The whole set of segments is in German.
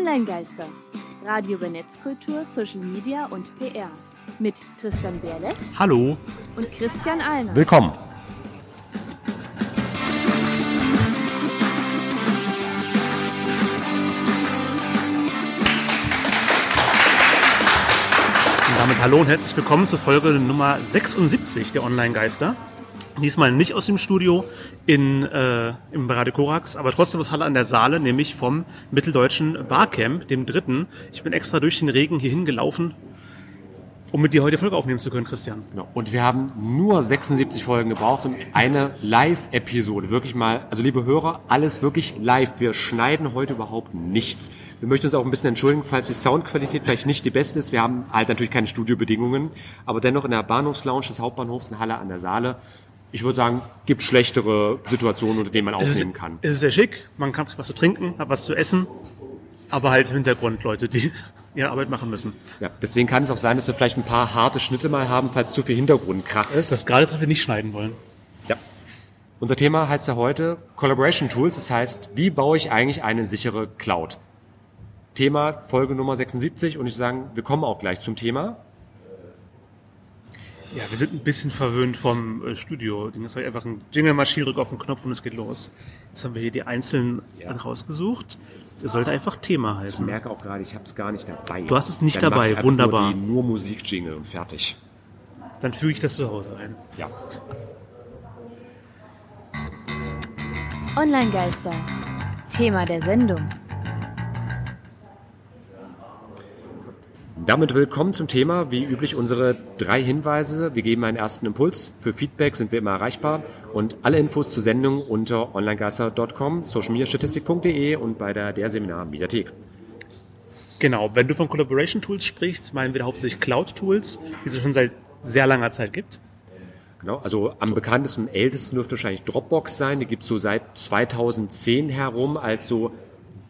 Online-Geister. Radio über Netzkultur, Social Media und PR. Mit Tristan Berle Hallo. und Christian Alner. Willkommen. Und damit hallo und herzlich willkommen zur Folge Nummer 76 der Online-Geister. Diesmal nicht aus dem Studio in, äh, im Radio Korax, aber trotzdem aus Halle an der Saale, nämlich vom Mitteldeutschen Barcamp, dem dritten. Ich bin extra durch den Regen hierhin gelaufen, um mit dir heute Folge aufnehmen zu können, Christian. Genau. Und wir haben nur 76 Folgen gebraucht und eine Live-Episode. Wirklich mal, also liebe Hörer, alles wirklich live. Wir schneiden heute überhaupt nichts. Wir möchten uns auch ein bisschen entschuldigen, falls die Soundqualität vielleicht nicht die beste ist. Wir haben halt natürlich keine Studiobedingungen, aber dennoch in der Bahnhofslounge des Hauptbahnhofs in Halle an der Saale. Ich würde sagen, gibt schlechtere Situationen, unter denen man aufnehmen kann. es ist sehr schick, man kann was zu trinken, hat was zu essen, aber halt im Hintergrund Leute, die ihre Arbeit machen müssen. Ja, deswegen kann es auch sein, dass wir vielleicht ein paar harte Schnitte mal haben, falls zu viel Hintergrundkrach ist. Das ist gerade, was wir nicht schneiden wollen. Ja. Unser Thema heißt ja heute Collaboration Tools. Das heißt, wie baue ich eigentlich eine sichere Cloud? Thema Folge Nummer 76 und ich sagen, wir kommen auch gleich zum Thema. Ja, wir sind ein bisschen verwöhnt vom äh, Studio. Ding ist halt einfach ein Jingle-Maschine, drück auf den Knopf und es geht los. Jetzt haben wir hier die einzelnen Ja. rausgesucht. Es sollte einfach Thema Ich heißen. merke auch gerade, ich habe es gar nicht dabei. Du hast es nicht Dann dabei, ich wunderbar. Nur, die, nur Musikjingle und fertig. Dann füge ich das zu Hause ein. Ja. Online-Geister. Thema der Sendung. Damit willkommen zum Thema. Wie üblich unsere drei Hinweise. Wir geben einen ersten Impuls. Für Feedback sind wir immer erreichbar. Und alle Infos zur Sendung unter onlinegeister.com, socialmediastatistik.de und bei der der Seminar Mediathek. Genau, wenn du von Collaboration Tools sprichst, meinen wir hauptsächlich Cloud Tools, die es schon seit sehr langer Zeit gibt. Genau, also am bekanntesten und ältesten dürfte wahrscheinlich Dropbox sein. Die gibt es so seit 2010 herum als so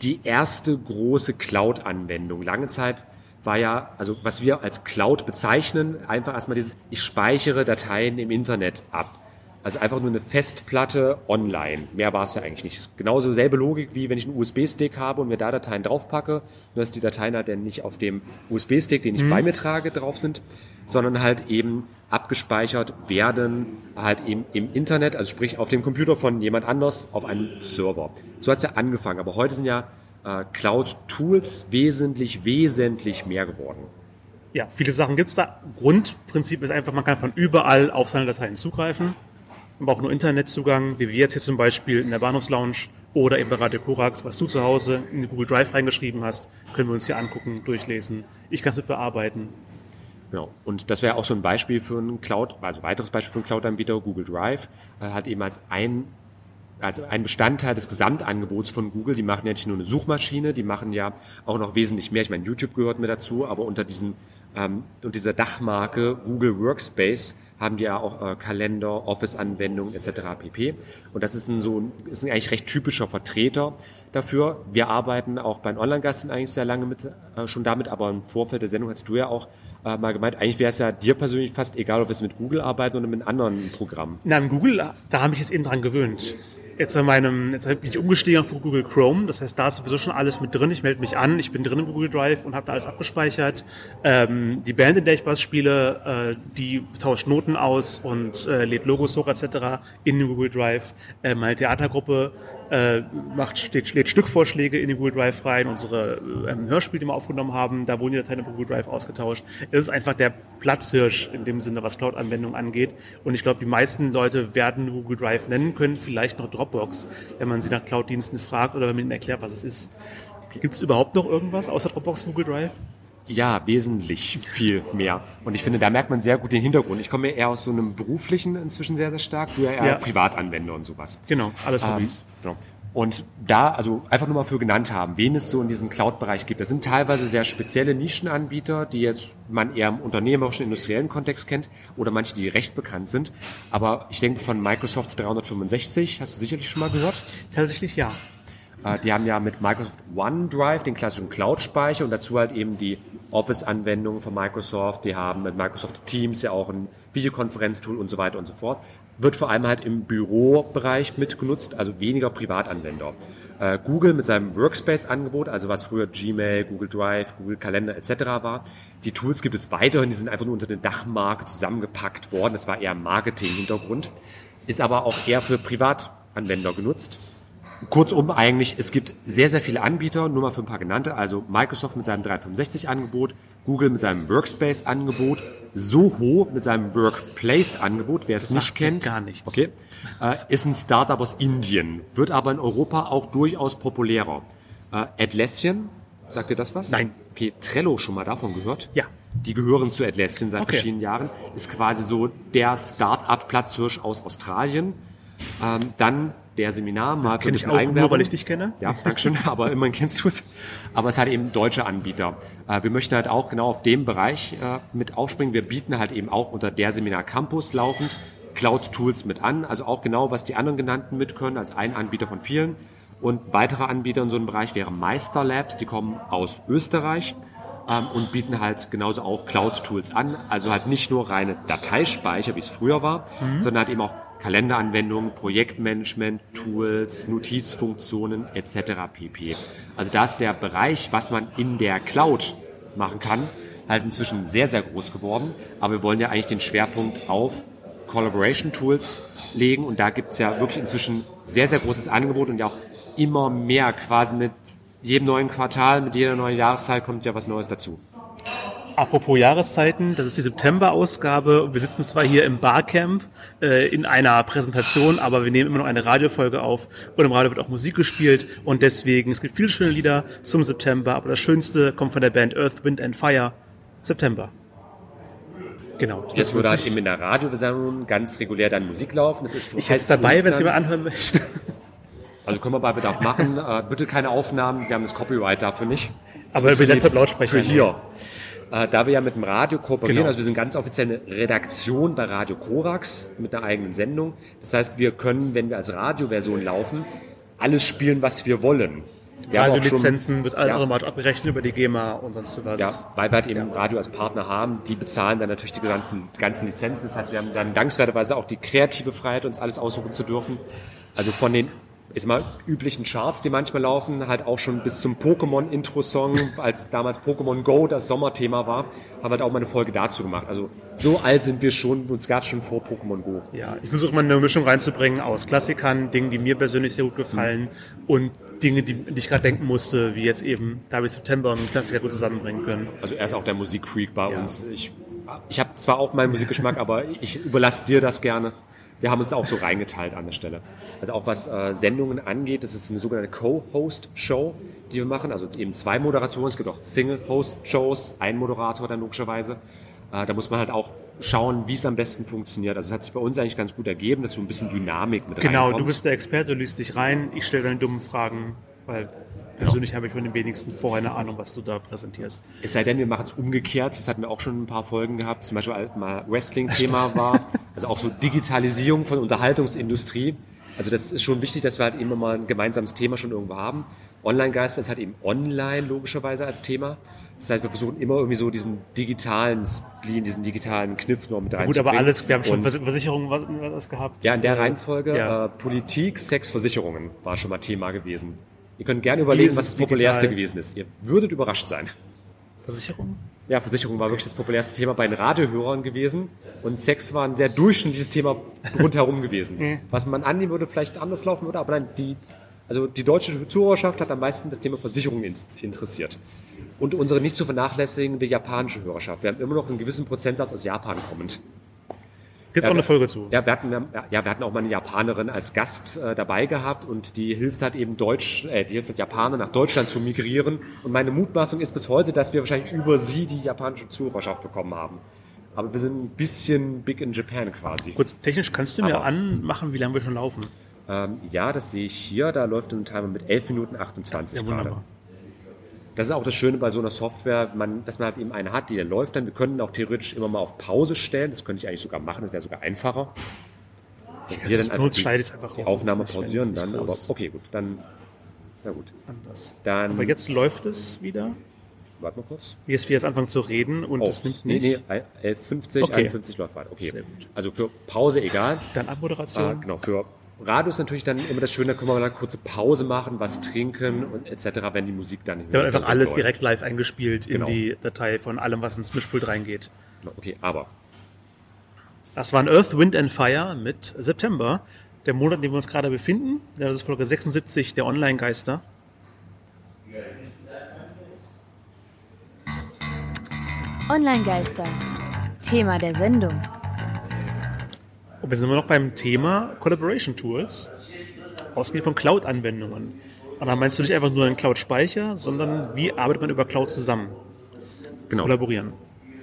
die erste große Cloud-Anwendung. Lange Zeit war ja, also was wir als Cloud bezeichnen, einfach erstmal dieses, ich speichere Dateien im Internet ab. Also einfach nur eine Festplatte online. Mehr war es ja eigentlich nicht. Genauso selbe Logik, wie wenn ich einen USB-Stick habe und mir da Dateien draufpacke, nur dass die Dateien halt dann nicht auf dem USB-Stick, den ich bei mir trage, drauf sind, sondern halt eben abgespeichert werden, halt eben im Internet, also sprich auf dem Computer von jemand anders auf einem Server. So hat's ja angefangen, aber heute sind ja äh, Cloud-Tools wesentlich, wesentlich mehr geworden. Ja, viele Sachen gibt's da. Grundprinzip ist einfach, man kann von überall auf seine Dateien zugreifen. Man braucht nur Internetzugang, wie wir jetzt hier zum Beispiel in der Bahnhofslounge oder eben bei Radio Korax, was du zu Hause in Google Drive reingeschrieben hast, können wir uns hier angucken, durchlesen. Ich kann es mit bearbeiten. Genau. Und das wäre auch so ein Beispiel für einen Cloud, also weiteres Beispiel für einen Cloud-Anbieter, Google Drive, äh, hat eben als ein, also ein Bestandteil des Gesamtangebots von Google. Die machen ja nicht nur eine Suchmaschine, die machen ja auch noch wesentlich mehr. Ich meine, YouTube gehört mir dazu, aber unter diesem, ähm, unter dieser Dachmarke Google Workspace haben die ja auch äh, Kalender, Office-Anwendungen etc. pp. Und das ist ein so ist ein eigentlich recht typischer Vertreter dafür. Wir arbeiten auch bei den Online-Gasten eigentlich sehr lange mit, äh, schon damit, aber im Vorfeld der Sendung hast du ja auch äh, mal gemeint, eigentlich wäre es ja dir persönlich fast egal, ob wir es mit Google arbeiten oder mit anderen Programm. Na, im Google, da habe ich jetzt eben dran gewöhnt. Jetzt an meinem, jetzt bin ich umgestiegen auf Google Chrome. Das heißt, da ist sowieso schon alles mit drin. Ich melde mich an, ich bin drin im Google Drive und habe da alles abgespeichert. Ähm, die Band, in der ich was spiele, äh, die tauscht Noten aus und äh, lädt Logos hoch etc. in Google Drive. Äh, meine Theatergruppe äh, macht, steht, lädt Stückvorschläge in den Google Drive rein. Unsere äh, Hörspiele, die wir aufgenommen haben, da wurden die Dateien im Google Drive ausgetauscht. Es ist einfach der Platzhirsch in dem Sinne, was Cloud-Anwendungen angeht. Und ich glaube, die meisten Leute werden Google Drive nennen können, vielleicht noch Dropbox, wenn man sie nach Cloud-Diensten fragt oder wenn man ihnen erklärt, was es ist. Gibt es überhaupt noch irgendwas außer Dropbox Google Drive? Ja, wesentlich viel mehr. Und ich finde, da merkt man sehr gut den Hintergrund. Ich komme ja eher aus so einem beruflichen inzwischen sehr, sehr stark. Du ja eher Ja. Privatanwender und sowas. Genau, alles Ähm, Hobbys. genau. Und da, also einfach nur mal für genannt haben, wen es so in diesem Cloud-Bereich gibt. Das sind teilweise sehr spezielle Nischenanbieter, die jetzt man eher im unternehmerischen, industriellen Kontext kennt oder manche, die recht bekannt sind. Aber ich denke von Microsoft 365, hast du sicherlich schon mal gehört? Tatsächlich ja. Äh, Die haben ja mit Microsoft OneDrive den klassischen Cloud-Speicher und dazu halt eben die Office-Anwendungen von Microsoft. Die haben mit Microsoft Teams ja auch ein Videokonferenztool und so weiter und so fort. wird vor allem halt im Bürobereich mitgenutzt, also weniger Privatanwender. Äh, Google mit seinem Workspace-Angebot, also was früher Gmail, Google Drive, Google Kalender etc. war, die Tools gibt es weiterhin, die sind einfach nur unter den Dachmarke zusammengepackt worden. Das war eher Marketing-Hintergrund, ist aber auch eher für Privatanwender genutzt. Kurzum eigentlich, es gibt sehr, sehr viele Anbieter, nur mal für ein paar genannte, also Microsoft mit seinem 365-Angebot, Google mit seinem Workspace-Angebot, Soho mit seinem Workplace-Angebot, wer es nicht kennt. gar nichts. Okay. Äh, ist ein Startup aus Indien, wird aber in Europa auch durchaus populärer. Äh, Atlassian, sagt ihr das was? Nein. Okay, Trello schon mal davon gehört? Ja. Die gehören zu Atlassian seit Okay. verschiedenen Jahren. Ist quasi so der Start-up-Platzhirsch aus Australien. Ähm, dann der Seminar, mal für ein Kenn ich auch nur, Eigenwerbung. weil ich dich kenne. Ja, Dankeschön, aber immerhin kennst du es. Aber es hat eben deutsche Anbieter. Äh, wir möchten halt auch genau auf dem Bereich äh, mit aufspringen. Wir bieten halt eben auch unter der Seminar Campus laufend Cloud-Tools mit an. Also auch genau, was die anderen genannten mit können, als ein Anbieter von vielen. Und weitere Anbieter in so einem Bereich wären Meister Labs, die kommen aus Österreich ähm, und bieten halt genauso auch Cloud-Tools an. Also halt nicht nur reine Dateispeicher, wie es früher war, sondern halt eben auch Kalenderanwendungen, Projektmanagement, Tools, Notizfunktionen etc. pp. Also da ist der Bereich, was man in der Cloud machen kann, halt inzwischen sehr, sehr groß geworden. Aber wir wollen ja eigentlich den Schwerpunkt auf Collaboration Tools legen und da gibt's ja wirklich inzwischen sehr, sehr großes Angebot und ja auch immer mehr quasi mit jedem neuen Quartal, mit jeder neuen Jahreszeit kommt ja was Neues dazu. Apropos Jahreszeiten, das ist die September-Ausgabe. Wir sitzen zwar hier im Barcamp äh, in einer Präsentation, aber wir nehmen immer noch eine Radiofolge auf und im Radio wird auch Musik gespielt und deswegen, es gibt viele schöne Lieder zum September, aber das Schönste kommt von der Band Earth, Wind and Fire, September. Genau. Jetzt würde halt eben in der Radioversammlung ganz regulär dann Musik laufen. Das ist für ich es dabei, wenn es Heißpfingsten. jemand anhören möchte. Also können wir bei Bedarf machen. Äh, bitte keine Aufnahmen, wir haben das Copyright dafür nicht. Aber über Laptop-Lautsprecher. Für hier. Äh, da wir ja mit dem Radio kooperieren, Genau. also wir sind ganz offiziell eine Redaktion bei Radio Korax mit einer eigenen Sendung. Das heißt, wir können, wenn wir als Radioversion laufen, alles spielen, was wir wollen. Wir auch schon- Radiolizenzen wird Ja. automatisch abgerechnet über die GEMA und sonst was. Ja, weil wir halt eben Radio als Partner haben, die bezahlen dann natürlich die ganzen, ganzen Lizenzen. Das heißt, wir haben dann dankenswerterweise auch die kreative Freiheit, uns alles aussuchen zu dürfen. Also von den ist mal üblichen Charts, die manchmal laufen, halt auch schon bis zum Pokémon-Intro-Song, als damals Pokémon Go das Sommerthema war, haben wir halt auch mal eine Folge dazu gemacht. Also so alt sind wir schon, uns gab es schon vor Pokémon Go. Ja, ich versuche mal eine Mischung reinzubringen aus Klassikern, Dingen, die mir persönlich sehr gut gefallen und Dinge, die, die ich gerade denken musste, wie jetzt eben, da habe ich September und Klassiker gut zusammenbringen können. Also er ist auch der Musikfreak bei Ja. uns. Ich, ich habe zwar auch meinen Musikgeschmack, aber ich überlasse dir das gerne. Wir haben uns auch so reingeteilt an der Stelle. Also auch was äh, Sendungen angeht, das ist eine sogenannte Co-Host-Show, die wir machen. Also eben zwei Moderatoren. Es gibt auch Single-Host-Shows, ein Moderator dann logischerweise. Äh, da muss man halt auch schauen, wie es am besten funktioniert. Also es hat sich bei uns eigentlich ganz gut ergeben, dass so ein bisschen Dynamik mit Genau, reinkommt. du bist der Experte, du liest dich rein, ich stelle deine dummen Fragen, weil persönlich habe ich von den wenigsten vorher eine Ahnung, was du da präsentierst. Es sei denn, wir machen es umgekehrt. Das hatten wir auch schon ein paar Folgen gehabt. Zum Beispiel, als mal Wrestling-Thema war. Also auch so Digitalisierung von Unterhaltungsindustrie. Also das ist schon wichtig, dass wir halt immer mal ein gemeinsames Thema schon irgendwo haben. Online-Geister ist halt eben online logischerweise als Thema. Das heißt, wir versuchen immer irgendwie so diesen digitalen Spleen, diesen digitalen Kniff noch mit Gut, reinzubringen. aber alles, wir haben schon Versicherungen was, was gehabt. Ja, in der Reihenfolge Ja. äh, Politik, Sex, Versicherungen war schon mal Thema gewesen. Ihr könnt gerne überlegen, was das populärste digital? gewesen ist. Ihr würdet überrascht sein. Versicherungen? Ja, Versicherung war wirklich das populärste Thema bei den Radiohörern gewesen und Sex war ein sehr durchschnittliches Thema rundherum gewesen. Was man annehmen würde, vielleicht anders laufen würde, aber nein, die, also die deutsche Zuhörerschaft hat am meisten das Thema Versicherungen ins- interessiert. Und unsere nicht zu vernachlässigende japanische Hörerschaft. Wir haben immer noch einen gewissen Prozentsatz aus Japan kommend. Gibt's Ja, auch eine Folge zu. Ja, wir hatten, ja, wir hatten auch mal eine Japanerin als Gast äh, dabei gehabt und die hilft halt eben Deutsch, äh, die hilft halt Japaner nach Deutschland zu migrieren. Und meine Mutmaßung ist bis heute, dass wir wahrscheinlich über sie die japanische Zuhörerschaft bekommen haben. Aber wir sind ein bisschen big in Japan quasi. Kurz, technisch kannst du mir Aber- anmachen, wie lange wir schon laufen? Ähm, ja, das sehe ich hier. Da läuft ein Timer mit 11 Minuten 28 Ja, gerade. Das ist auch das Schöne bei so einer Software, man, dass man halt eben eine hat, die dann läuft dann. Wir können auch theoretisch immer mal auf Pause stellen. Das könnte ich eigentlich sogar machen. Das wäre sogar einfacher. Dass wir ich's einfach die raus. Aufnahme pausieren dann. Aber okay, gut. Dann, na gut. Anders. Dann, Aber jetzt läuft es wieder. warte mal kurz. Wie es wir jetzt anfangen zu reden und Oh, es nimmt nee, nicht. nee, 11.50, Okay. 51 läuft weiter. Okay. Sehr gut. Also für Pause egal. Dann Abmoderation. genau, für Radio ist natürlich dann immer das Schöne, da können wir mal eine kurze Pause machen, was trinken und etc., wenn die Musik dann im Da wird einfach alles läuft. direkt live eingespielt Genau. in die Datei von allem, was ins Mischpult reingeht. Okay, aber Das waren Earth, Wind and Fire mit September, der Monat, in dem wir uns gerade befinden. Das ist Folge 76 der Online-Geister. Online-Geister. Thema der Sendung. Wir sind immer noch beim Thema Collaboration Tools, ausgehend von Cloud-Anwendungen. Da meinst du nicht einfach nur einen Cloud-Speicher, sondern wie arbeitet man über Cloud zusammen? genau. Kollaborieren.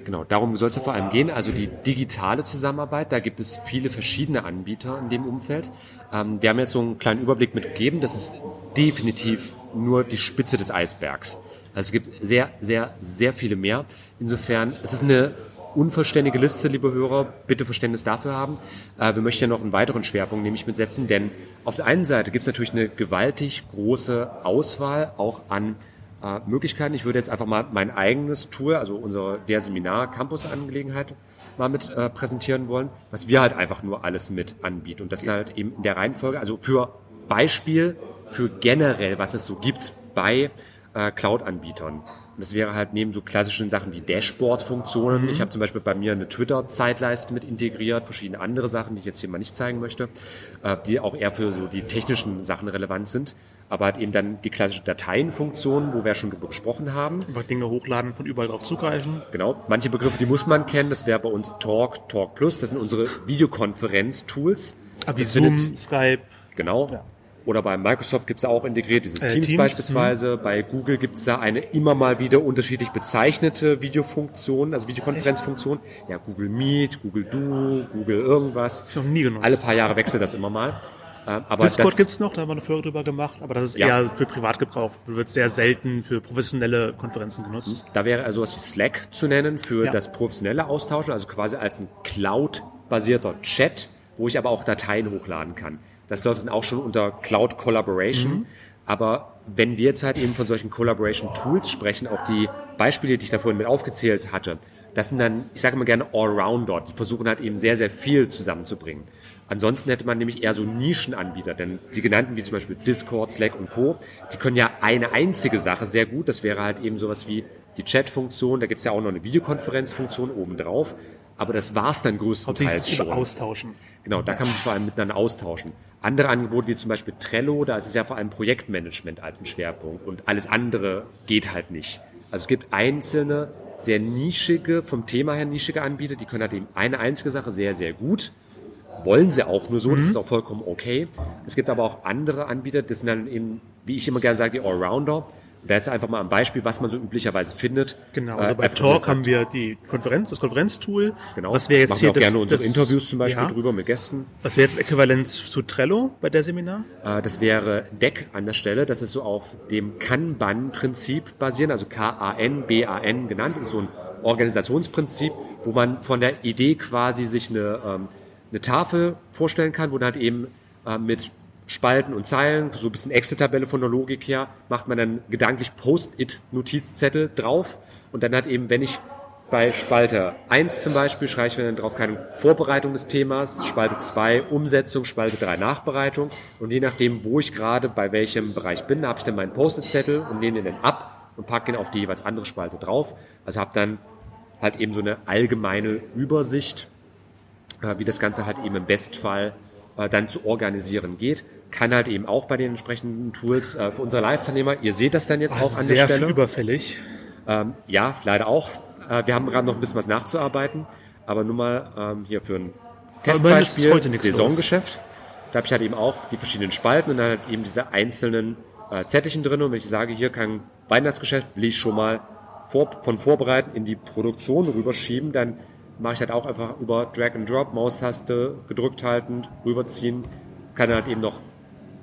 Genau, darum soll es ja vor allem gehen. Also die digitale Zusammenarbeit, da gibt es viele verschiedene Anbieter in dem Umfeld. Ähm, wir haben jetzt so einen kleinen Überblick mitgegeben. Das ist definitiv nur die Spitze des Eisbergs. Also es gibt sehr, sehr, sehr viele mehr. Insofern, es ist eine unvollständige Liste, liebe Hörer. Bitte Verständnis dafür haben. Äh, wir möchten ja noch einen weiteren Schwerpunkt nämlich mitsetzen, denn auf der einen Seite gibt es natürlich eine gewaltig große Auswahl auch an äh, Möglichkeiten. Ich würde jetzt einfach mal mein eigenes Tool, also unsere der Seminar Campus Angelegenheit mal mit äh, präsentieren wollen, was wir halt einfach nur alles mit anbieten und das halt eben in der Reihenfolge, also für Beispiel für generell, was es so gibt bei Cloud-Anbietern. Und das wäre halt neben so klassischen Sachen wie Dashboard-Funktionen. Ich habe zum Beispiel bei mir eine Twitter-Zeitleiste mit integriert, verschiedene andere Sachen, die ich jetzt hier mal nicht zeigen möchte, äh, die auch eher für so die technischen Sachen relevant sind. Aber halt eben dann die klassische Dateienfunktion, wo wir schon drüber gesprochen haben. Einfach Dinge hochladen, von überall drauf zugreifen. Genau, manche Begriffe, die muss man kennen. Das wäre bei uns Talk, Talk Plus. Das sind unsere Videokonferenz-Tools. Aber wie Zoom, findet- Skype. Genau. Ja. Oder bei Microsoft gibt es auch integriert dieses Äh, Teams, Teams, beispielsweise. Bei Google gibt es da eine immer mal wieder unterschiedlich bezeichnete Videofunktion, also Videokonferenzfunktion. Ja, Google Meet, Google Duo, Google irgendwas. Ich noch nie genutzt. Alle paar Jahre wechselt das immer mal. Ähm, Aber Discord das, gibt's noch, da haben wir eine Folge drüber gemacht, aber das ist Ja. eher für Privatgebrauch. Wird sehr selten für professionelle Konferenzen genutzt. Da wäre also was wie Slack zu nennen für Ja. das professionelle Austauschen, also quasi als ein Cloud-basierter Chat, wo ich aber auch Dateien hochladen kann. Das läuft dann auch schon unter Cloud Collaboration. Mhm. Aber wenn wir jetzt halt eben von solchen Collaboration Tools sprechen, auch die Beispiele, die ich da vorhin mit aufgezählt hatte, das sind dann, ich sage immer gerne Allrounder, die versuchen halt eben sehr, sehr viel zusammenzubringen. Ansonsten hätte man nämlich eher so Nischenanbieter, denn die genannten wie zum Beispiel Discord, Slack und Co., die können ja eine einzige Sache sehr gut. Das wäre halt eben sowas wie die Chat-Funktion, da gibt's ja auch noch eine Videokonferenzfunktion obendrauf. Aber das war's dann größtenteils schon. austauschen. Genau, da kann man sich vor allem miteinander austauschen. Andere Angebote wie zum Beispiel Trello, da ist es ja vor allem Projektmanagement als ein Schwerpunkt und alles andere geht halt nicht. Also es gibt einzelne, sehr nischige, vom Thema her nischige Anbieter, die können halt eben eine einzige Sache sehr, sehr gut. Wollen sie auch nur so, das ist auch vollkommen okay. Es gibt aber auch andere Anbieter, das sind dann eben, wie ich immer gerne sage, die Allrounder. Da ist einfach mal ein Beispiel, was man so üblicherweise findet. Genau, also Äh, bei Talk haben wir die Konferenz, das Konferenztool. Genau. Was wäre jetzt Machen hier wir auch das, gerne unsere das, Interviews zum Beispiel ja, drüber mit Gästen. Was wäre jetzt Äquivalenz zu Trello bei der Seminar? Äh, Das wäre Deck an der Stelle. Das ist so auf dem Kanban-Prinzip basieren, also K-A-N-B-A-N genannt. Ist so ein Organisationsprinzip, wo man von der Idee quasi sich eine, ähm, eine Tafel vorstellen kann, wo dann halt eben äh, mit Spalten und Zeilen, so ein bisschen Excel-Tabelle von der Logik her, macht man dann gedanklich Post-it-Notizzettel drauf und dann hat eben, wenn ich bei Spalte 1 zum Beispiel schreibe ich mir dann drauf keine Vorbereitung des Themas, Spalte 2 Umsetzung, Spalte 3 Nachbereitung und je nachdem, wo ich gerade bei welchem Bereich bin, habe ich dann meinen Post-it-Zettel und nehme den dann ab und packe ihn auf die jeweils andere Spalte drauf. Also habe dann halt eben so eine allgemeine Übersicht, äh, wie das Ganze halt eben im Bestfall äh, dann zu organisieren geht. Kann halt eben auch bei den entsprechenden Tools äh, für unsere Live-Teilnehmer, ihr seht das dann jetzt auch an Sehr der Stelle. überfällig. Ähm, ja, leider auch. Äh, wir haben gerade noch ein bisschen was nachzuarbeiten, aber nur mal ähm, hier für ein Testbeispiel, Saisongeschäft. Da habe ich halt eben auch die verschiedenen Spalten und dann halt eben diese einzelnen äh, Zettelchen drin. Und wenn ich sage, hier kann Weihnachtsgeschäft, will ich schon mal vor, von vorbereiten in die Produktion rüberschieben, dann mache ich halt auch einfach über Drag and Drop, Maustaste gedrückt halten, rüberziehen, kann dann halt eben noch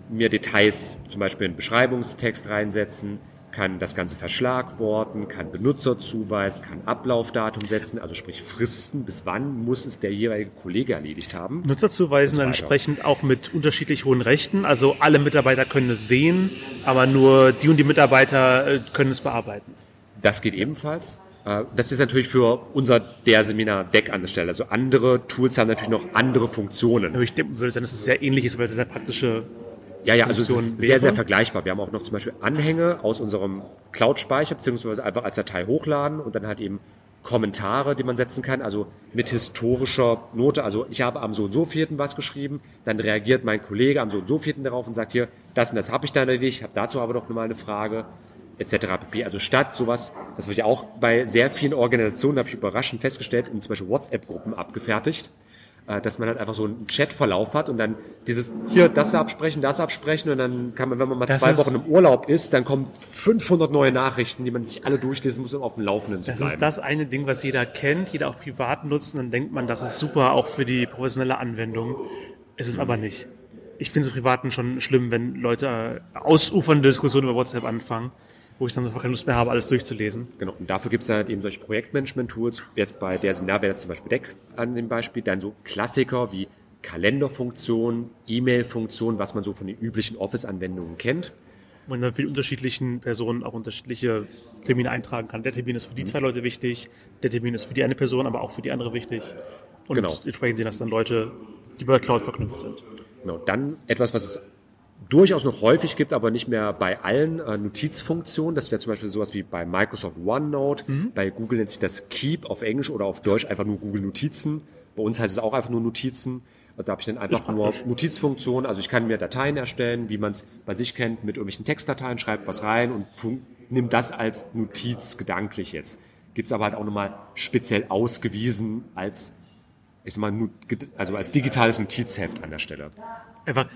mir Details, zum Beispiel einen Beschreibungstext reinsetzen, kann das Ganze verschlagworten, kann Benutzerzuweis, kann Ablaufdatum setzen, also sprich Fristen, bis wann muss es der jeweilige Kollege erledigt haben. Nutzerzuweisen so dann entsprechend auch mit unterschiedlich hohen Rechten. Also alle Mitarbeiter können es sehen, aber nur die und die Mitarbeiter äh, können es bearbeiten. Das geht ebenfalls. Äh, Das ist natürlich für unser der Seminar Deck an der Stelle. Also andere Tools haben natürlich noch andere Funktionen. Aber ich würde sagen, dass es sehr ähnlich ist, weil es sehr praktische Ja, ja, also es ist sehr, sehr vergleichbar. Wir haben auch noch zum Beispiel Anhänge aus unserem Cloud-Speicher, beziehungsweise einfach als Datei hochladen und dann halt eben Kommentare, die man setzen kann, also mit historischer Note. Also ich habe am so und so vierten was geschrieben, dann reagiert mein Kollege am so und so vierten darauf und sagt hier, das und das habe ich da erledigt, ich habe dazu aber noch mal eine Frage, etc. pp. Also statt sowas, das wird ja auch bei sehr vielen Organisationen, habe ich überraschend festgestellt, in zum Beispiel WhatsApp-Gruppen abgefertigt, äh, dass man halt einfach so einen Chatverlauf hat und dann dieses hier das absprechen, das absprechen und dann kann man, wenn man mal Das zwei Wochen im Urlaub ist, dann kommen 500 neue Nachrichten, die man sich alle durchlesen muss, um auf dem Laufenden zu Das bleiben. ist das eine Ding, was jeder kennt, jeder auch privat nutzt und dann denkt man, das ist super auch für die professionelle Anwendung. Es ist aber nicht. Ich finde es im Privaten schon schlimm, wenn Leute äh, ausufernde Diskussionen über WhatsApp anfangen, wo ich dann einfach keine Lust mehr habe, alles durchzulesen. Genau, und dafür gibt es halt eben solche Projektmanagement-Tools. Jetzt bei der Seminar wäre das zum Beispiel Deck an dem Beispiel. Dann so Klassiker wie Kalenderfunktion, E-Mail-Funktion, was man so von den üblichen Office-Anwendungen kennt. man dann für die unterschiedlichen Personen auch unterschiedliche Termine eintragen kann. Der Termin ist für Mhm. die zwei Leute wichtig, der Termin ist für die eine Person, aber auch für die andere wichtig. Und Genau. entsprechend sind das dann Leute, die bei Cloud verknüpft sind. Genau, dann etwas, was es durchaus noch häufig gibt, aber nicht mehr bei allen äh, Notizfunktionen. Das wäre zum Beispiel sowas wie bei Microsoft OneNote. Bei Google nennt sich das Keep auf Englisch oder auf Deutsch einfach nur Google Notizen. Bei uns heißt es auch einfach nur Notizen. Also da habe ich dann einfach nur. Notizfunktionen. Also ich kann mir Dateien erstellen, wie man es bei sich kennt, mit irgendwelchen Textdateien, schreibt was rein und nimmt das als Notiz gedanklich jetzt. Gibt es aber halt auch nochmal speziell ausgewiesen als, ich sag mal, also als digitales Notizheft an der Stelle. Einfach,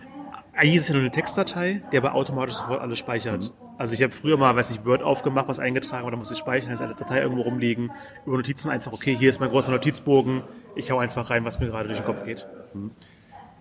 eigentlich ist es ja nur eine Textdatei, die aber automatisch sofort alles speichert. Also ich habe früher mal, weiß ich, Word aufgemacht, was eingetragen, aber da musste ich speichern, ist eine Datei irgendwo rumliegen. Über Notizen einfach, okay, hier ist mein großer Notizbogen, ich hau einfach rein, was mir gerade durch den Kopf geht.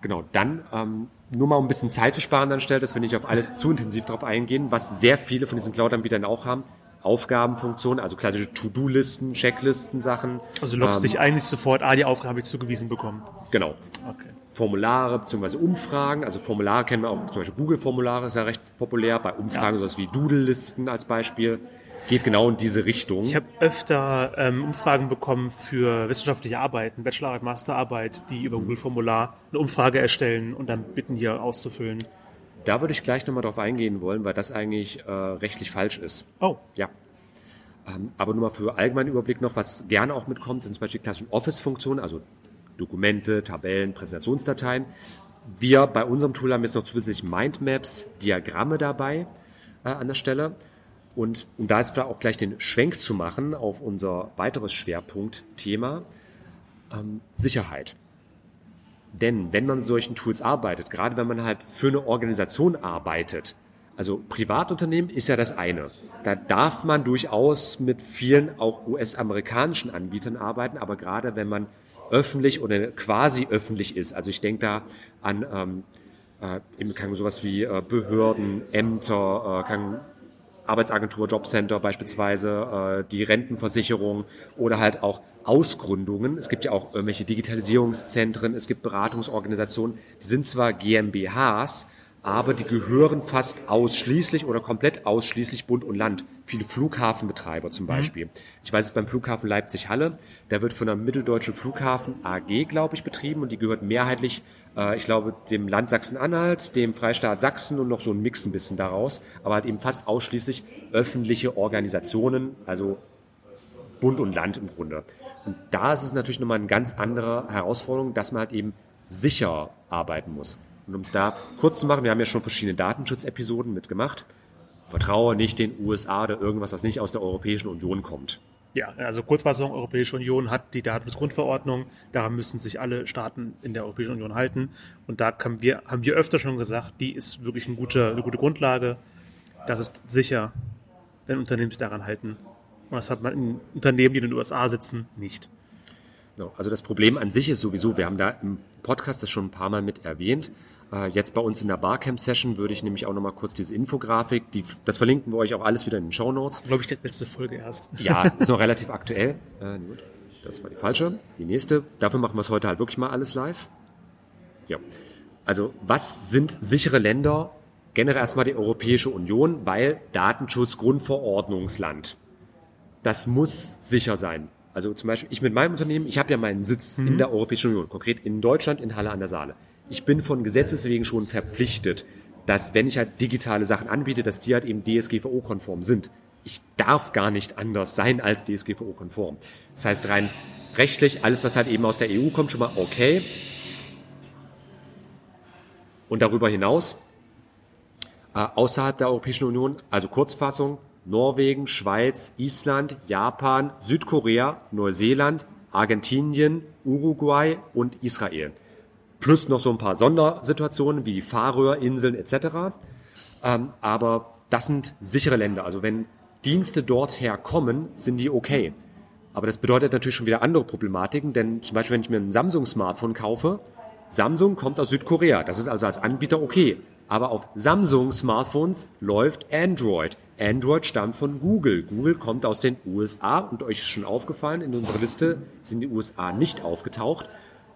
Genau, dann ähm, nur mal um ein bisschen Zeit zu sparen anstelle, dass wir nicht auf alles zu intensiv drauf eingehen, was sehr viele von diesen Cloud-Anbietern auch haben. Aufgabenfunktionen, also klassische To-Do-Listen, Checklisten, Sachen. Also du loggst Ähm, dich siehst sofort, ah, die Aufgabe habe ich zugewiesen bekommen. Genau. Okay. Formulare bzw. Umfragen, also Formulare kennen wir auch, zum Beispiel Google-Formulare ist ja recht populär, bei Umfragen sowas wie Doodle-Listen als Beispiel, geht genau in diese Richtung. Ich habe öfter ähm, Umfragen bekommen für wissenschaftliche Arbeiten, Bachelorarbeit, Masterarbeit, die über Google-Formular eine Umfrage erstellen und dann bitten, hier auszufüllen. da würde ich gleich nochmal drauf eingehen wollen, weil das eigentlich äh, rechtlich falsch ist. Oh, Ja. Ähm, aber nur mal für allgemeinen Überblick noch, was gerne auch mitkommt, sind zum Beispiel die klassischen Office-Funktionen, also Dokumente, Tabellen, Präsentationsdateien. Wir bei unserem Tool haben jetzt noch zusätzlich Mindmaps, Diagramme dabei äh, an der Stelle. Und um da jetzt auch gleich den Schwenk zu machen auf unser weiteres Schwerpunktthema, ähm, Sicherheit. Denn wenn man solchen Tools arbeitet, gerade wenn man halt für eine Organisation arbeitet, also Privatunternehmen ist ja das eine. Da darf man durchaus mit vielen auch US-amerikanischen Anbietern arbeiten, aber gerade wenn man öffentlich oder quasi öffentlich ist, also ich denke da an ähm, äh, eben kann sowas wie äh, Behörden, Ämter, äh, kann Arbeitsagentur, Jobcenter beispielsweise, äh, die Rentenversicherung oder halt auch Ausgründungen. Es gibt ja auch irgendwelche Digitalisierungszentren, es gibt Beratungsorganisationen, die sind zwar GmbHs, aber die gehören fast ausschließlich oder komplett ausschließlich Bund und Land. Viele Flughafenbetreiber zum Beispiel. Ich weiß es beim Flughafen Leipzig-Halle, der wird von der Mitteldeutschen Flughafen AG, glaube ich, betrieben und die gehört mehrheitlich, äh, ich glaube, dem Land Sachsen-Anhalt, dem Freistaat Sachsen und noch so ein Mix ein bisschen daraus, aber halt eben fast ausschließlich öffentliche Organisationen, also Bund und Land im Grunde. Und da ist es natürlich nochmal eine ganz andere Herausforderung, dass man halt eben sicher arbeiten muss. Und um es da kurz zu machen, wir haben ja schon verschiedene Datenschutzepisoden mitgemacht. Vertraue nicht den USA oder irgendwas, was nicht aus der Europäischen Union kommt. Ja, also Kurzfassung, Europäische Union hat die Datenschutzgrundverordnung, daran müssen sich alle Staaten in der Europäischen Union halten. Und da haben wir, haben wir öfter schon gesagt, die ist wirklich eine gute, eine gute Grundlage. Das ist sicher, wenn Unternehmen sich daran halten. Und das hat man in Unternehmen, die in den USA sitzen, nicht. Genau. Also das Problem an sich ist sowieso, wir haben da im Podcast das schon ein paar Mal mit erwähnt. Äh, Jetzt bei uns in der Barcamp-Session würde ich nämlich auch nochmal kurz diese Infografik, die, das verlinken wir euch auch alles wieder in den Show Notes. Glaube ich, die letzte Folge erst. Ja, ist noch relativ aktuell. Äh, gut, das war die falsche. Die nächste. Dafür machen wir es heute halt wirklich mal alles live. Ja. Also, was sind sichere Länder? Generell erstmal die Europäische Union, weil Datenschutz Grundverordnungsland. das muss sicher sein. Also zum Beispiel, ich mit meinem Unternehmen, ich habe ja meinen Sitz in der Europäischen Union, konkret in Deutschland, in Halle an der Saale. Ich bin von Gesetzes wegen schon verpflichtet, dass wenn ich halt digitale Sachen anbiete, dass die halt eben DSGVO-konform sind. Ich darf gar nicht anders sein als DSGVO-konform. Das heißt rein rechtlich, alles was halt eben aus der EU kommt, schon mal okay. Und darüber hinaus, äh, außerhalb der Europäischen Union, also Kurzfassung, Norwegen, Schweiz, Island, Japan, Südkorea, Neuseeland, Argentinien, Uruguay und Israel. Plus noch so ein paar Sondersituationen wie die Färöerinseln etc. Ähm, aber das sind sichere Länder. Also wenn Dienste dort herkommen, sind die okay. Aber das bedeutet natürlich schon wieder andere Problematiken, denn zum Beispiel, wenn ich mir ein Samsung-Smartphone kaufe, Samsung kommt aus Südkorea. Das ist also als Anbieter okay. Aber auf Samsung-Smartphones läuft Android. Android stammt von Google. Google kommt aus den USA und euch ist schon aufgefallen, in unserer Liste sind die USA nicht aufgetaucht,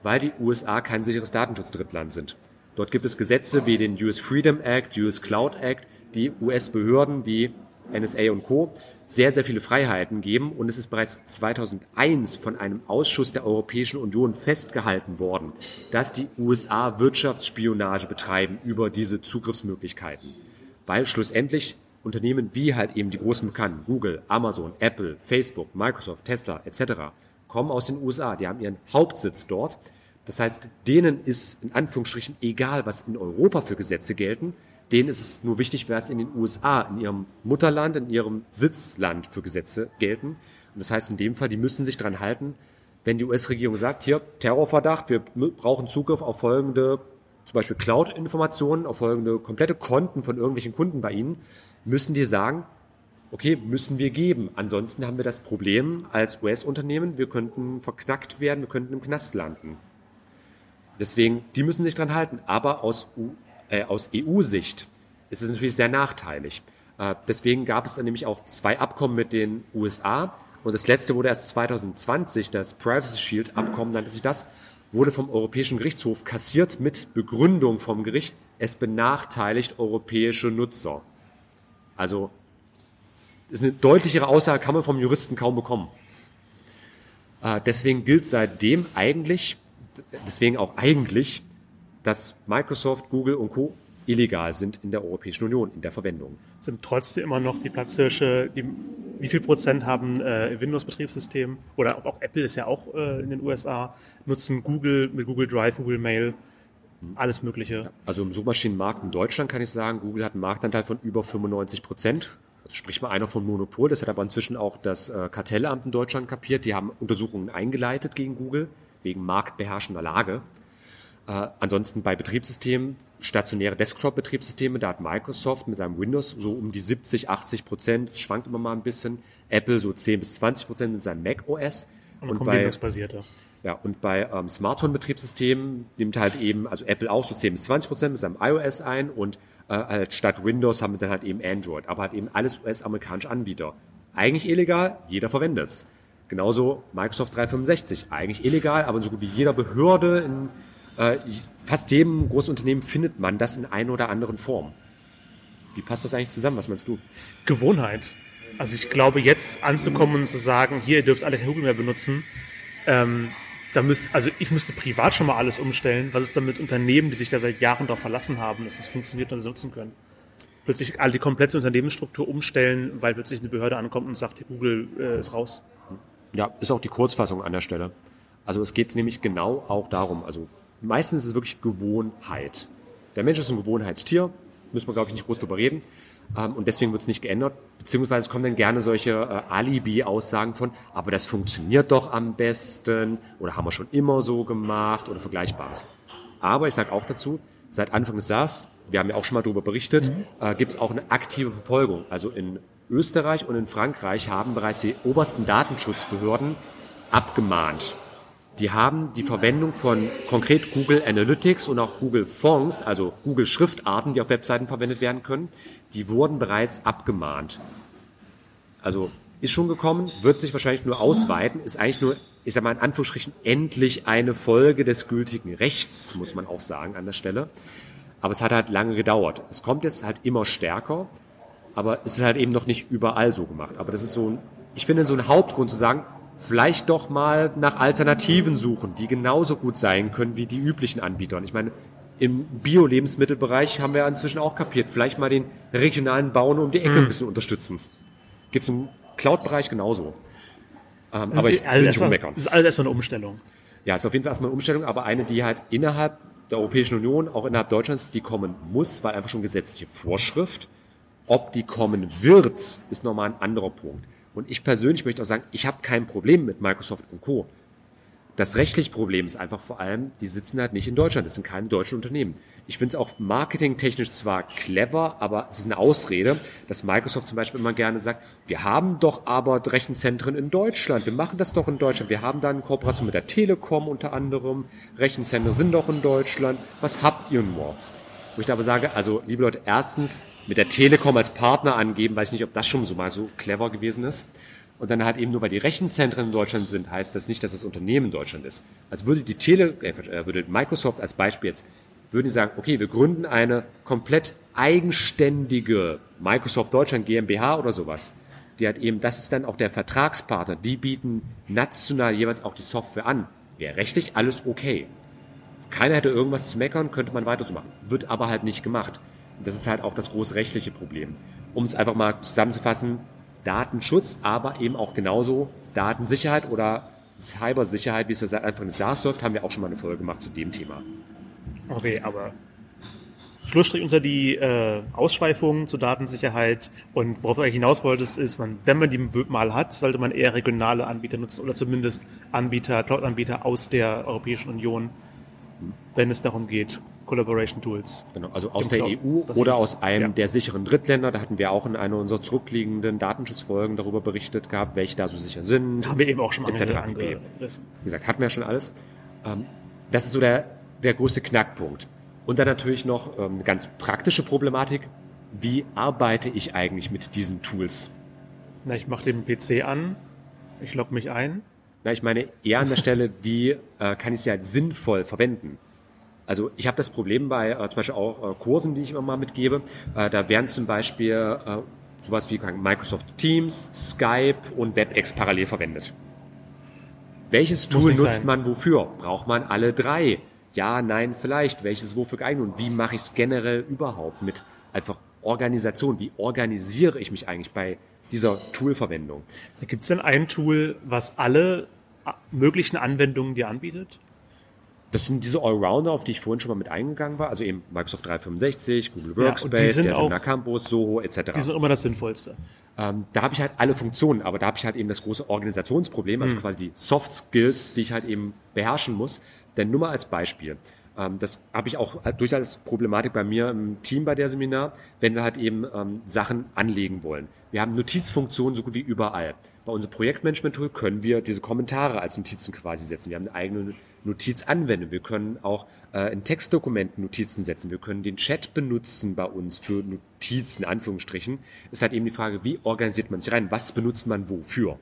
weil die USA kein sicheres Datenschutzdrittland sind. Dort gibt es Gesetze wie den US Freedom Act, US Cloud Act, die US-Behörden wie NSA und Co. sehr, sehr viele Freiheiten geben und es ist bereits 2001 von einem Ausschuss der Europäischen Union festgehalten worden, dass die USA Wirtschaftsspionage betreiben über diese Zugriffsmöglichkeiten. Weil schlussendlich Unternehmen wie halt eben die großen Bekannten, Google, Amazon, Apple, Facebook, Microsoft, Tesla etc., kommen aus den USA. Die haben ihren Hauptsitz dort. Das heißt, denen ist in Anführungsstrichen egal, was in Europa für Gesetze gelten. Denen ist es nur wichtig, was in den USA, in ihrem Mutterland, in ihrem Sitzland für Gesetze gelten. Und das heißt in dem Fall, die müssen sich dran halten, wenn die US-Regierung sagt, hier Terrorverdacht, wir brauchen Zugriff auf folgende, zum Beispiel Cloud-Informationen, auf folgende komplette Konten von irgendwelchen Kunden bei Ihnen, müssen die sagen, okay, müssen wir geben. Ansonsten haben wir das Problem als US-Unternehmen, wir könnten verknackt werden, wir könnten im Knast landen. Deswegen, die müssen sich dran halten. Aber aus, äh, aus EU-Sicht ist es natürlich sehr nachteilig. Äh, deswegen gab es dann nämlich auch zwei Abkommen mit den USA. Und das letzte wurde erst 2020, das Privacy Shield Abkommen nannte sich das, wurde vom Europäischen Gerichtshof kassiert mit Begründung vom Gericht, es benachteiligt europäische Nutzer. Also ist eine deutlichere Aussage, kann man vom Juristen kaum bekommen. Äh, deswegen gilt seitdem eigentlich, deswegen auch eigentlich, dass Microsoft, Google und Co. illegal sind in der Europäischen Union in der Verwendung. Sind trotzdem immer noch die Platzhirsche, die, wie viel Prozent haben äh, Windows-Betriebssystem oder auch, auch, Apple ist ja auch äh, in den USA, nutzen Google mit Google Drive, Google Mail, alles Mögliche. Also im Suchmaschinenmarkt in Deutschland kann ich sagen, Google hat einen Marktanteil von über 95 Prozent. Also sprich mal einer von Monopol. Das hat aber inzwischen auch das äh, Kartellamt in Deutschland kapiert. Die haben Untersuchungen eingeleitet gegen Google wegen marktbeherrschender Lage. Äh, ansonsten bei Betriebssystemen, stationäre Desktop-Betriebssysteme, da hat Microsoft mit seinem Windows so um die 70, 80 Prozent, das schwankt immer mal ein bisschen. Apple so 10 bis 20 Prozent mit seinem Mac OS. Und, und bei Linux-basierte. Ja, und bei ähm, Smartphone-Betriebssystemen nimmt halt eben, also Apple auch so 10 bis 20 Prozent mit seinem iOS ein und äh, halt statt Windows haben wir dann halt eben Android, aber halt eben alles US-amerikanische Anbieter. Eigentlich illegal, jeder verwendet es. Genauso Microsoft 365, eigentlich illegal, aber so gut wie jeder Behörde in äh, fast jedem Großunternehmen findet man das in einer oder anderen Form. Wie passt das eigentlich zusammen? Was meinst du? Gewohnheit. Also ich glaube, jetzt anzukommen und zu sagen, hier, ihr dürft alle kein Google mehr benutzen, ähm, da müsst, also ich müsste privat schon mal alles umstellen. Was ist dann mit Unternehmen, die sich da seit Jahren darauf verlassen haben, dass es funktioniert und sie nutzen können? Plötzlich alle die komplette Unternehmensstruktur umstellen, weil plötzlich eine Behörde ankommt und sagt, Google äh, ist raus. Ja, ist auch die Kurzfassung an der Stelle. Also es geht nämlich genau auch darum, also meistens ist es wirklich Gewohnheit. Der Mensch ist ein Gewohnheitstier, müssen wir, glaube ich, nicht groß drüber reden. Ähm, und deswegen wird es nicht geändert. Beziehungsweise kommen dann gerne solche äh, Alibi-Aussagen von, aber das funktioniert doch am besten oder haben wir schon immer so gemacht oder Vergleichbares. Aber ich sage auch dazu, seit Anfang des Jahres, wir haben ja auch schon mal darüber berichtet, mhm. äh, gibt es auch eine aktive Verfolgung. Also in Österreich und in Frankreich haben bereits die obersten Datenschutzbehörden abgemahnt. Die haben die Verwendung von konkret Google Analytics und auch Google Fonts, also Google Schriftarten, die auf Webseiten verwendet werden können, die wurden bereits abgemahnt. Also ist schon gekommen, wird sich wahrscheinlich nur ausweiten, ist eigentlich nur, ich sag mal in Anführungsstrichen, endlich eine Folge des gültigen Rechts, muss man auch sagen an der Stelle. Aber es hat halt lange gedauert. Es kommt jetzt halt immer stärker, aber es ist halt eben noch nicht überall so gemacht. Aber das ist so ich finde so ein Hauptgrund zu sagen, vielleicht doch mal nach Alternativen suchen, die genauso gut sein können wie die üblichen Anbieter. Und ich meine, im Bio-Lebensmittelbereich haben wir inzwischen auch kapiert, vielleicht mal den regionalen Bauern um die Ecke ein bisschen unterstützen. Gibt es im Cloud-Bereich genauso. Ähm, aber ich will nicht rummeckern. das ist alles erstmal eine Umstellung. Ja, ist auf jeden Fall erstmal eine Umstellung, aber eine, die halt innerhalb der Europäischen Union, auch innerhalb Deutschlands, die kommen muss, weil einfach schon gesetzliche Vorschrift. Ob die kommen wird, ist nochmal ein anderer Punkt. Und ich persönlich möchte auch sagen, ich habe kein Problem mit Microsoft und Co. Das rechtliche Problem ist einfach vor allem, die sitzen halt nicht in Deutschland, das sind keine deutschen Unternehmen. Ich finde es auch marketingtechnisch zwar clever, aber es ist eine Ausrede, dass Microsoft zum Beispiel immer gerne sagt, wir haben doch aber Rechenzentren in Deutschland, wir machen das doch in Deutschland, wir haben da eine Kooperation mit der Telekom unter anderem, Rechenzentren sind doch in Deutschland, was habt ihr nur? Wo ich aber sage, also liebe Leute, erstens mit der Telekom als Partner angeben, weiß nicht, ob das schon so mal so clever gewesen ist. Und dann halt eben nur, weil die Rechenzentren in Deutschland sind, heißt das nicht, dass das Unternehmen in Deutschland ist. Als würde die Tele, äh, würde Microsoft als Beispiel jetzt, würden die sagen, okay, wir gründen eine komplett eigenständige Microsoft Deutschland GmbH oder sowas. Die hat eben, das ist dann auch der Vertragspartner, die bieten national jeweils auch die Software an. Wäre rechtlich alles okay. Keiner hätte irgendwas zu meckern, könnte man weiter so machen. Wird aber halt nicht gemacht. Das ist halt auch das große rechtliche Problem. Um es einfach mal zusammenzufassen, Datenschutz, aber eben auch genauso Datensicherheit oder Cybersicherheit, wie es ja seit Anfang des Jahres läuft, haben wir auch schon mal eine Folge gemacht zu dem Thema. Okay, aber Schlussstrich unter die äh, Ausschweifungen zur Datensicherheit und worauf du eigentlich hinaus wolltest, ist, man, wenn man die mal hat, sollte man eher regionale Anbieter nutzen oder zumindest Anbieter, Cloud-Anbieter aus der Europäischen Union, wenn es darum geht, Collaboration Tools. Genau, also aus der Cloud. EU Das oder aus einem ja. der sicheren Drittländer. Da hatten wir auch in einer unserer zurückliegenden Datenschutzfolgen darüber berichtet gehabt, welche da so sicher sind. Haben wir eben auch schon mal etc. Wie gesagt, hatten wir ja schon alles. Ähm, das ist so der, der größte Knackpunkt. Und dann natürlich noch ähm, eine ganz praktische Problematik. Wie arbeite ich eigentlich mit diesen Tools? Na, ich mache den PC an, ich logge mich ein. Na, ich meine eher an der Stelle, wie äh, kann ich sie halt sinnvoll verwenden? Also ich habe das Problem bei äh, zum Beispiel auch äh, Kursen, die ich immer mal mitgebe. Äh, da werden zum Beispiel äh, sowas wie Microsoft Teams, Skype und WebEx parallel verwendet. Welches Tool nutzt sein. man wofür? Braucht man alle drei? Ja, nein, vielleicht. Welches wofür geeignet? Und wie mache ich es generell überhaupt mit einfach Organisation? Wie organisiere ich mich eigentlich bei dieser Toolverwendung? Gibt es denn ein Tool, was alle äh, möglichen Anwendungen dir anbietet? Das sind diese Allrounder, auf die ich vorhin schon mal mit eingegangen war, also eben Microsoft 365, Google Workspace, sind der auch- Seminar Campus, Soho etc. Die sind immer das Sinnvollste. Ähm, da habe ich halt alle Funktionen, aber da habe ich halt eben das große Organisationsproblem, also quasi die Soft Skills, die ich halt eben beherrschen muss. Denn nur mal als Beispiel. Ähm, das habe ich auch durchaus als Problematik bei mir im Team bei der Seminar, wenn wir halt eben ähm, Sachen anlegen wollen. Wir haben Notizfunktionen so gut wie überall. Bei unserem Projektmanagement-Tool können wir diese Kommentare als Notizen quasi setzen. Wir haben eine eigene Notizanwendung. Wir können auch äh, in Textdokumenten Notizen setzen. Wir können den Chat benutzen bei uns für Notizen, in Anführungsstrichen. Ist halt eben die Frage, wie organisiert man sich rein? Was benutzt man wofür?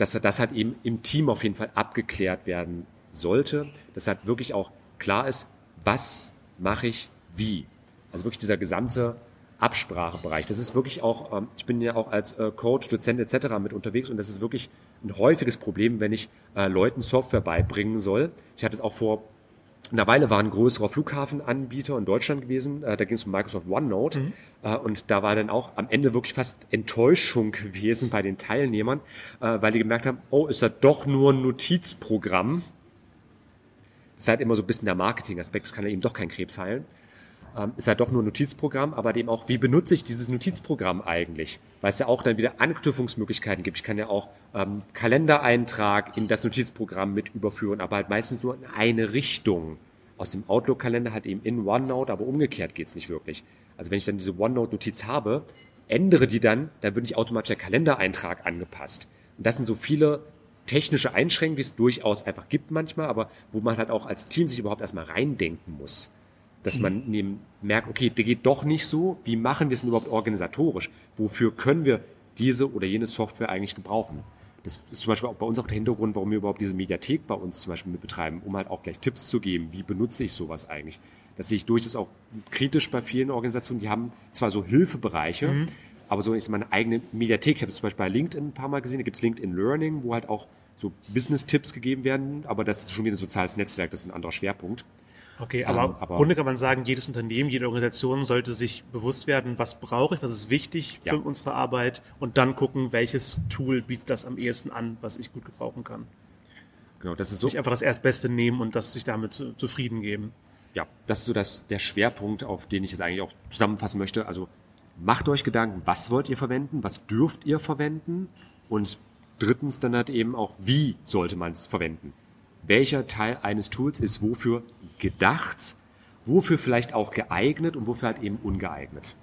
dass das halt eben im Team auf jeden Fall abgeklärt werden sollte, dass halt wirklich auch klar ist, was mache ich wie. Also wirklich dieser gesamte Absprachebereich. Das ist wirklich auch, ähm, ich bin ja auch als äh, Coach, Dozent etc. mit unterwegs und das ist wirklich ein häufiges Problem, wenn ich äh, Leuten Software beibringen soll. Ich hatte es auch vor eine Weile war ein größerer Flughafenanbieter in Deutschland gewesen. Äh, da ging es um Microsoft OneNote. Äh, und da war dann auch am Ende wirklich fast Enttäuschung gewesen bei den Teilnehmern, weil die gemerkt haben, oh, ist das doch nur ein Notizprogramm. Ist halt immer so ein bisschen der Marketingaspekt, das kann ja eben doch kein Krebs heilen. Ähm, ist halt doch nur ein Notizprogramm, aber dem auch, wie benutze ich dieses Notizprogramm eigentlich? Weil es ja auch dann wieder Anknüpfungsmöglichkeiten gibt. Ich kann ja auch ähm, Kalendereintrag in das Notizprogramm mit überführen, aber halt meistens nur in eine Richtung. Aus dem Outlook-Kalender halt eben in OneNote, aber umgekehrt geht's nicht wirklich. Also wenn ich dann diese OneNote-Notiz habe, ändere die dann, dann wird nicht automatisch der Kalendereintrag angepasst. Und das sind so viele technische Einschränkungen, die es durchaus einfach gibt manchmal, aber wo man halt auch als Team sich überhaupt erstmal reindenken muss. Dass man neben merkt, okay, der geht doch nicht so. Wie machen wir es denn überhaupt organisatorisch? Wofür können wir diese oder jene Software eigentlich gebrauchen? Das ist zum Beispiel auch bei uns auch der Hintergrund, warum wir überhaupt diese Mediathek bei uns zum Beispiel mit betreiben, um halt auch gleich Tipps zu geben. Wie benutze ich sowas eigentlich? Das sehe ich durchaus auch kritisch bei vielen Organisationen. Die haben zwar so Hilfebereiche, aber so ist meine eigene Mediathek. Ich habe es zum Beispiel bei LinkedIn ein paar Mal gesehen, da gibt es LinkedIn Learning, wo halt auch so Business-Tipps gegeben werden, aber das ist schon wieder ein soziales Netzwerk, das ist ein anderer Schwerpunkt. Okay, aber, Ähm, aber- im Grunde kann man sagen, jedes Unternehmen, jede Organisation sollte sich bewusst werden, was brauche ich, was ist wichtig Ja. für unsere Arbeit und dann gucken, welches Tool bietet das am ehesten an, was ich gut gebrauchen kann. Genau, das ist so. Nicht einfach das Erstbeste nehmen und das sich damit zu, zufrieden geben. ja, das ist so das, der Schwerpunkt, auf den ich es eigentlich auch zusammenfassen möchte. Also macht euch Gedanken, was wollt ihr verwenden, was dürft ihr verwenden und drittens dann halt eben auch, wie sollte man es verwenden. Welcher Teil eines Tools ist wofür gedacht, wofür vielleicht auch geeignet und wofür halt eben ungeeignet.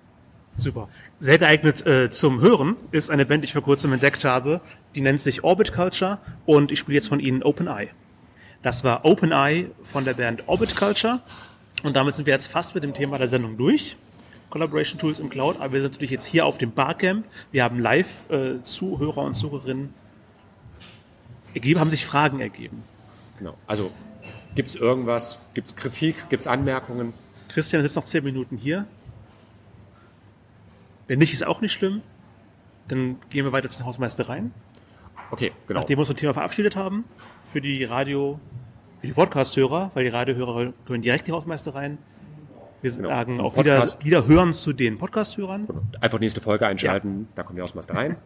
Super. Sehr geeignet äh, zum Hören ist eine Band, die ich vor kurzem entdeckt habe. Die nennt sich Orbit Culture und ich spiele jetzt von ihnen Open Eye. Das war Open Eye von der Band Orbit Culture und damit sind wir jetzt fast mit dem Thema der Sendung durch. Collaboration Tools im Cloud, aber wir sind natürlich jetzt hier auf dem Barcamp. Wir haben live äh, Zuhörer und Zuhörerinnen ergeben, haben sich Fragen ergeben. Genau. Also gibt es irgendwas, gibt es Kritik, gibt es Anmerkungen? Christian sitzt noch zehn Minuten hier. Wenn nicht, ist auch nicht schlimm. Dann gehen wir weiter zur Hausmeistereien. Okay, genau. Nachdem wir uns vom Thema verabschiedet haben, für die Radio, für die Podcast-Hörer, weil die Radiohörer gehören direkt die Hausmeistereien. Wir Genau. sagen Und auch wieder, wieder hören zu den Podcast-Hörern. Einfach nächste Folge einschalten, da kommen die Hausmeister rein.